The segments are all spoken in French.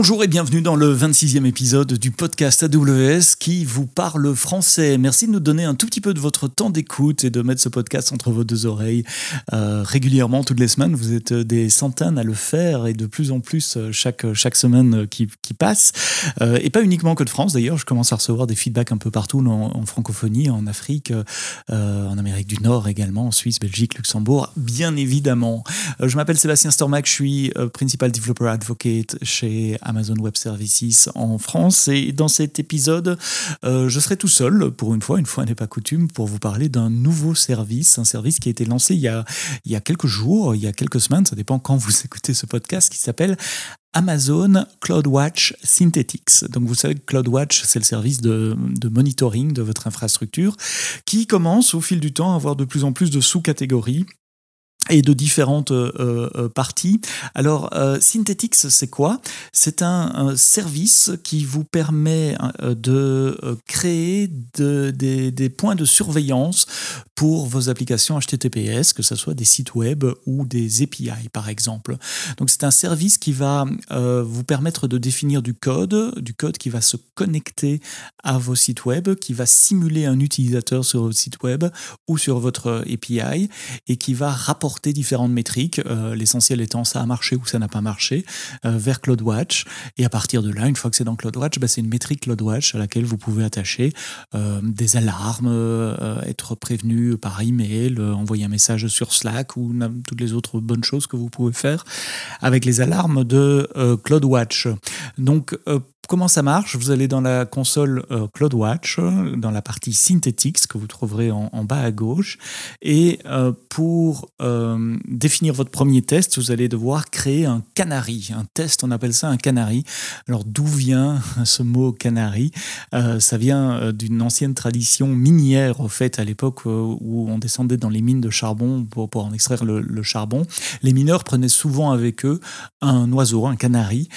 Bonjour et bienvenue dans le 26e épisode du podcast AWS qui vous parle français. Merci de nous donner un tout petit peu de votre temps d'écoute et de mettre ce podcast entre vos deux oreilles euh, régulièrement toutes les semaines. Vous êtes des centaines à le faire et de plus en plus euh, chaque, chaque semaine qui, qui passe. Euh, et pas uniquement que de France d'ailleurs, je commence à recevoir des feedbacks un peu partout en, en francophonie, en Afrique, en Amérique du Nord également, en Suisse, Belgique, Luxembourg, bien évidemment. je m'appelle Sébastien Stormac, je suis Principal Developer Advocate chez Amazon Web Services en France. Et dans cet épisode, euh, je serai tout seul, pour une fois, une fois n'est pas coutume, pour vous parler d'un nouveau service, un service qui a été lancé il y a, il y a quelques jours, il y a quelques semaines, ça dépend quand vous écoutez ce podcast, qui s'appelle Amazon CloudWatch Synthetics. Donc vous savez que CloudWatch, c'est le service de, de, monitoring de votre infrastructure qui commence au fil du temps à avoir de plus en plus de sous-catégories et de différentes euh, euh, parties. Alors, euh, Synthetix, c'est quoi? C'est un, service qui vous permet de créer de, des, des, points de surveillance pour vos applications HTTPS, que ce soit des sites web ou des API, par exemple. Donc, c'est un service qui va vous permettre de définir du code, du code qui va se connecter à vos sites web, qui va simuler un utilisateur sur votre site web ou sur votre API et qui va rapporter différentes métriques, euh, l'essentiel étant ça a marché ou ça n'a pas marché, euh, vers CloudWatch. Et à partir de là, une fois que c'est dans CloudWatch, bah, c'est une métrique CloudWatch à laquelle vous pouvez attacher euh, des alarmes, être prévenu par email, envoyer un message sur Slack ou toutes les autres bonnes choses que vous pouvez faire avec les alarmes de CloudWatch. Donc, Comment ça marche? Vous allez dans la console euh, CloudWatch, dans la partie Synthetics que vous trouverez en, bas à gauche. Et euh, pour euh, définir votre premier test, vous allez devoir créer un canary. Un test, on appelle ça un canary. Alors d'où vient ce mot canary Ça vient d'une ancienne tradition minière, au fait, à l'époque où on descendait dans les mines de charbon pour, en extraire le, le, charbon. Les mineurs prenaient souvent avec eux un oiseau, un canari,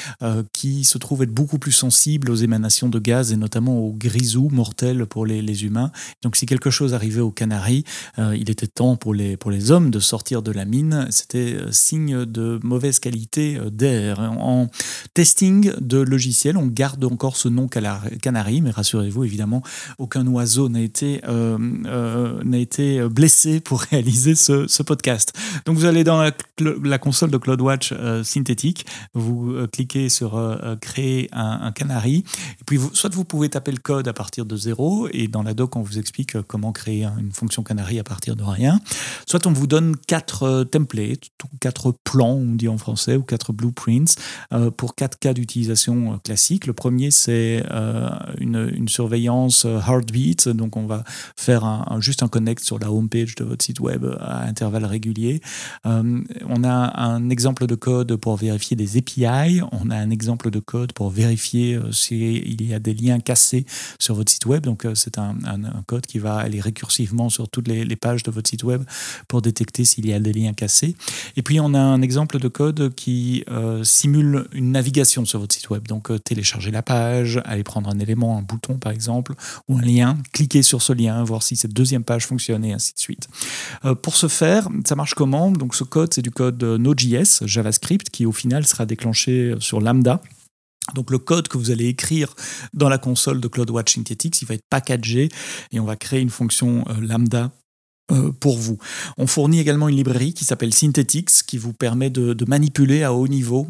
qui se trouve être beaucoup plus sensible aux émanations de gaz et notamment aux grisous mortels pour les, humains. Donc si quelque chose arrivait aux Canaries, euh, il était temps pour les, pour les hommes de sortir de la mine. C'était euh, signe de mauvaise qualité euh, d'air. En testing de logiciels, on garde encore ce nom Canary, mais rassurez-vous, évidemment, aucun oiseau n'a été, été blessé pour réaliser ce, podcast. Donc vous allez dans la, console de CloudWatch synthétique, vous cliquez sur créer un, un canari. Et puis, soit vous pouvez taper le code à partir de zéro, et dans la doc, on vous explique euh, comment créer une fonction canari à partir de rien. Soit on vous donne quatre euh, templates, quatre plans, on dit en français, ou quatre blueprints euh, pour quatre cas d'utilisation classiques. Le premier, c'est une, surveillance heartbeat. Donc, on va faire juste un connect sur la home page de votre site web à intervalles réguliers. On a un exemple de code pour vérifier des API. On a un exemple de code pour vérifier euh, s'il y a des liens cassés sur votre site web. Donc, euh, c'est un, code qui va aller récursivement sur toutes les, pages de votre site web pour détecter s'il y a des liens cassés. Et puis, on a un exemple de code qui euh, simule une navigation sur votre site web. Donc, télécharger la page, aller prendre un élément, un bouton par exemple, ou un lien, cliquer sur ce lien, voir si cette deuxième page fonctionne et ainsi de suite. pour ce faire, ça marche comment? Donc, ce code, c'est du code Node.js, JavaScript, qui au final sera déclenché sur Lambda. Donc le code que vous allez écrire dans la console de CloudWatch Synthetics, il va être packagé et on va créer une fonction euh, lambda euh, pour vous. On fournit également une librairie qui s'appelle Synthetics qui vous permet de, manipuler à haut niveau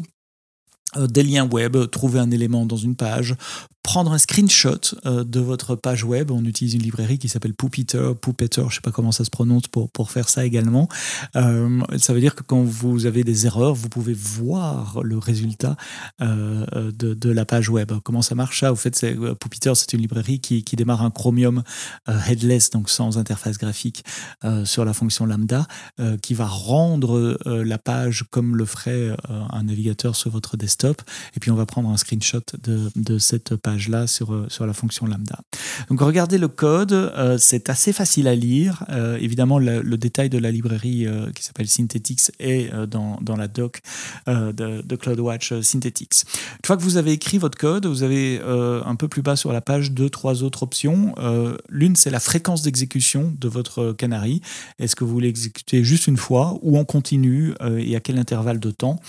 euh, des liens web, trouver un élément dans une page, prendre un screenshot euh, de votre page web. On utilise une librairie qui s'appelle Poopiter, Poopeter, je ne sais pas comment ça se prononce pour, pour faire ça également. Euh, ça veut dire que quand vous avez des erreurs, vous pouvez voir le résultat euh, de, de, la page web. Comment ça marche ça? Au fait, c'est une librairie qui, qui, démarre un Chromium headless, donc sans interface graphique, sur la fonction lambda, qui va rendre la page comme le ferait un navigateur sur votre desktop. Et puis on va prendre un screenshot de, de cette page là sur, euh, sur la fonction lambda. Donc regardez le code, euh, c'est assez facile à lire. Euh, évidemment, le, détail de la librairie qui s'appelle Synthetix est dans, dans, la doc de, CloudWatch Synthetix. Une fois que vous avez écrit votre code, vous avez un peu plus bas sur la page deux, trois autres options. L'une, c'est la fréquence d'exécution de votre canary. Est-ce que vous voulez exécuter juste une fois ou en continu et à quel intervalle de temps?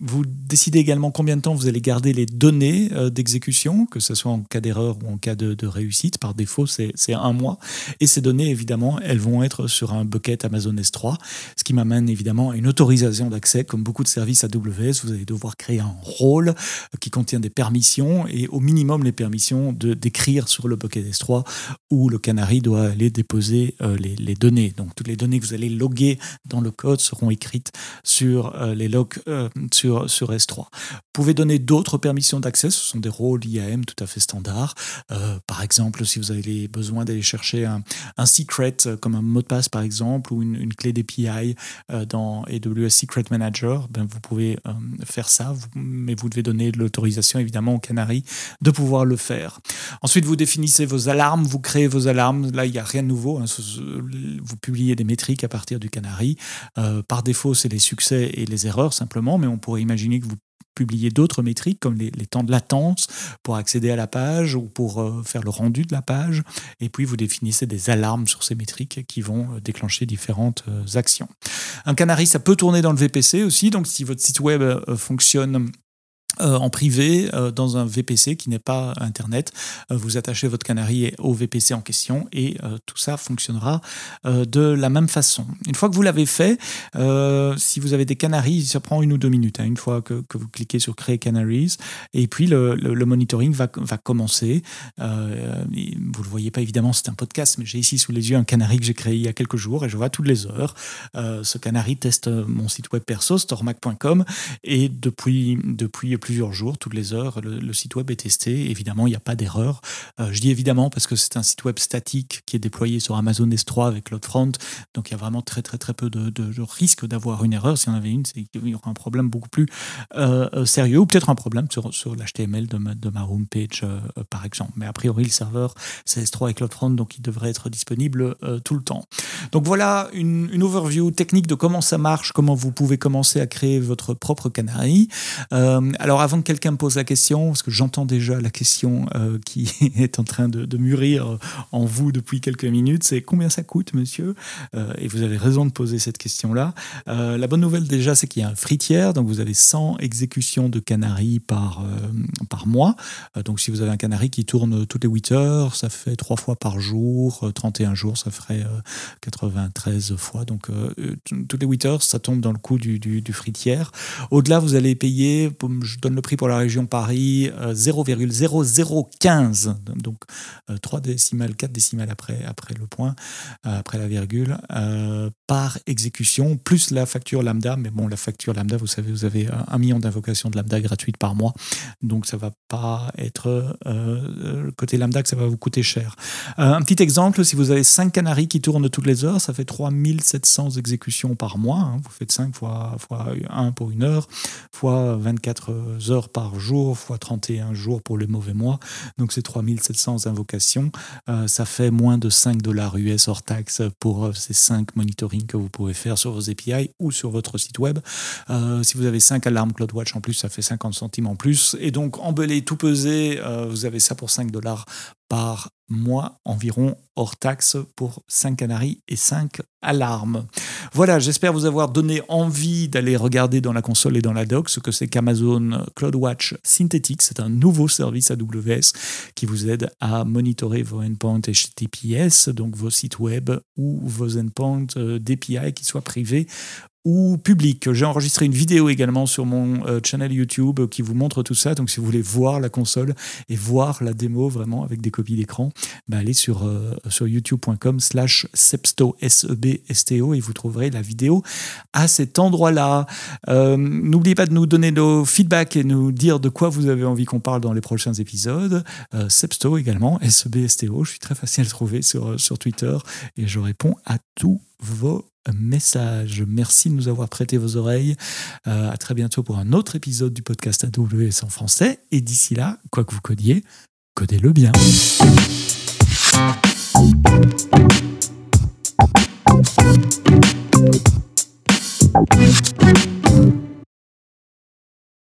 Vous décidez également combien de temps vous allez garder les données euh, d'exécution, que ce soit en cas d'erreur ou en cas de, réussite. Par défaut, c'est un mois. Et ces données, évidemment, elles vont être sur un bucket Amazon S3, ce qui m'amène évidemment à une autorisation d'accès. Comme beaucoup de services AWS, vous allez devoir créer un rôle euh, qui contient des permissions et au minimum les permissions d'écrire sur le bucket S3 où le Canary doit aller déposer euh, les, les, données. Donc toutes les données que vous allez loguer dans le code seront écrites sur les logs sur sur, S3. Vous pouvez donner d'autres permissions d'accès, ce sont des rôles IAM tout à fait standards. Euh, par exemple, si vous avez besoin d'aller chercher un, secret, euh, comme un mot de passe par exemple, ou une, clé d'API euh, dans AWS Secret Manager, ben vous pouvez faire ça, mais vous devez donner l'autorisation évidemment au Canary de pouvoir le faire. Ensuite, vous définissez vos alarmes, vous créez vos alarmes. Là, il n'y a rien de nouveau. Hein. Vous publiez des métriques à partir du Canary. par défaut, c'est les succès et les erreurs simplement, mais on pourrait imaginer que vous publiez d'autres métriques comme les, temps de latence pour accéder à la page ou pour euh, faire le rendu de la page. Et puis vous définissez des alarmes sur ces métriques qui vont euh, déclencher différentes euh, actions. Un canary, ça peut tourner dans le VPC aussi. Donc si votre site web fonctionne euh, en privé euh, dans un VPC qui n'est pas Internet. Euh, vous attachez votre canari au VPC en question et tout ça fonctionnera de la même façon. Une fois que vous l'avez fait, si vous avez des canaries, ça prend une ou deux minutes. Hein, une fois que, vous cliquez sur Créer Canaries, et puis le, monitoring va, va commencer. vous ne le voyez pas évidemment, c'est un podcast, mais j'ai ici sous les yeux un canari que j'ai créé il y a quelques jours et je vois toutes les heures. ce canari teste mon site web perso, storemac.com, et depuis, depuis plusieurs jours, toutes les heures, le, site web est testé. Évidemment, il n'y a pas d'erreur. Euh, je dis évidemment parce que c'est un site web statique qui est déployé sur Amazon S3 avec CloudFront. Donc, il y a vraiment très, très, très peu de, risque d'avoir une erreur. Si on avait une, il y aura un problème beaucoup plus euh, euh, sérieux ou peut-être un problème sur, l'HTML de ma, de ma homepage, par exemple. Mais a priori, le serveur, c'est S3 et CloudFront, donc il devrait être disponible tout le temps. Donc, voilà une, une, overview technique de comment ça marche, comment vous pouvez commencer à créer votre propre canary. alors, alors avant que quelqu'un me pose la question, parce que j'entends déjà la question euh, qui est en train de, mûrir en vous depuis quelques minutes, c'est combien ça coûte, monsieur? Euh, Et vous avez raison de poser cette question-là. Euh, la bonne nouvelle déjà, c'est qu'il y a un fritière, donc vous avez 100 exécutions de Canary par, par mois. donc si vous avez un Canary qui tourne toutes les 8 heures, ça fait 3 fois par jour, 31 jours, ça ferait 93 fois. Donc toutes les 8 heures, ça tombe dans le coût du, du, du fritière. Au-delà, vous allez payer, je donne le prix pour la région Paris, 0,0015, euh, donc 3 euh, décimales, 4 décimales après, après le point, euh, après la virgule, par exécution, plus la facture lambda. Mais bon, la facture lambda, vous savez, vous avez un million d'invocations de lambda gratuites par mois, donc ça va pas être côté lambda que ça va vous coûter cher. un petit exemple, si vous avez 5 canaries qui tournent toutes les heures, ça fait 3700 exécutions par mois. Hein. vous faites 5 fois, fois 1 pour une heure, fois 24 heures par jour, fois 31 jours pour les mauvais mois. Donc c'est 3700 invocations. Euh, ça fait moins de 5 dollars US hors taxe pour euh, ces 5 monitoring que vous pouvez faire sur vos API ou sur votre site web. Euh, si vous avez 5 alarmes CloudWatch en plus, ça fait 50 centimes en plus. Et donc embellé, tout pesé, vous avez ça pour 5 dollars par mois environ hors taxe pour 5 canaries et 5 alarmes. Voilà, j'espère vous avoir donné envie d'aller regarder dans la console et dans la doc ce que c'est qu'Amazon CloudWatch Synthetic. C'est un nouveau service AWS qui vous aide à monitorer vos endpoints HTTPS, donc vos sites web ou vos endpoints euh, d'API qui soient privés ou public. J'ai enregistré une vidéo également sur mon euh, channel YouTube qui vous montre tout ça. Donc si vous voulez voir la console et voir la démo vraiment avec des copies d'écran, bah, allez sur, euh, sur youtube.com slash sebsto, S-E-B-S-T-O, et vous trouverez la vidéo à cet endroit-là. Euh, n'oubliez pas de nous donner nos feedbacks et nous dire de quoi vous avez envie qu'on parle dans les prochains épisodes. Sebsto également, S-E-B-S-T-O. Je suis très facile à trouver sur, sur Twitter et je réponds à tous vos messages. Merci de nous avoir prêté vos oreilles. Euh, à très bientôt pour un autre épisode du podcast AWS en français. Et d'ici là, quoi que vous codiez, codez-le bien.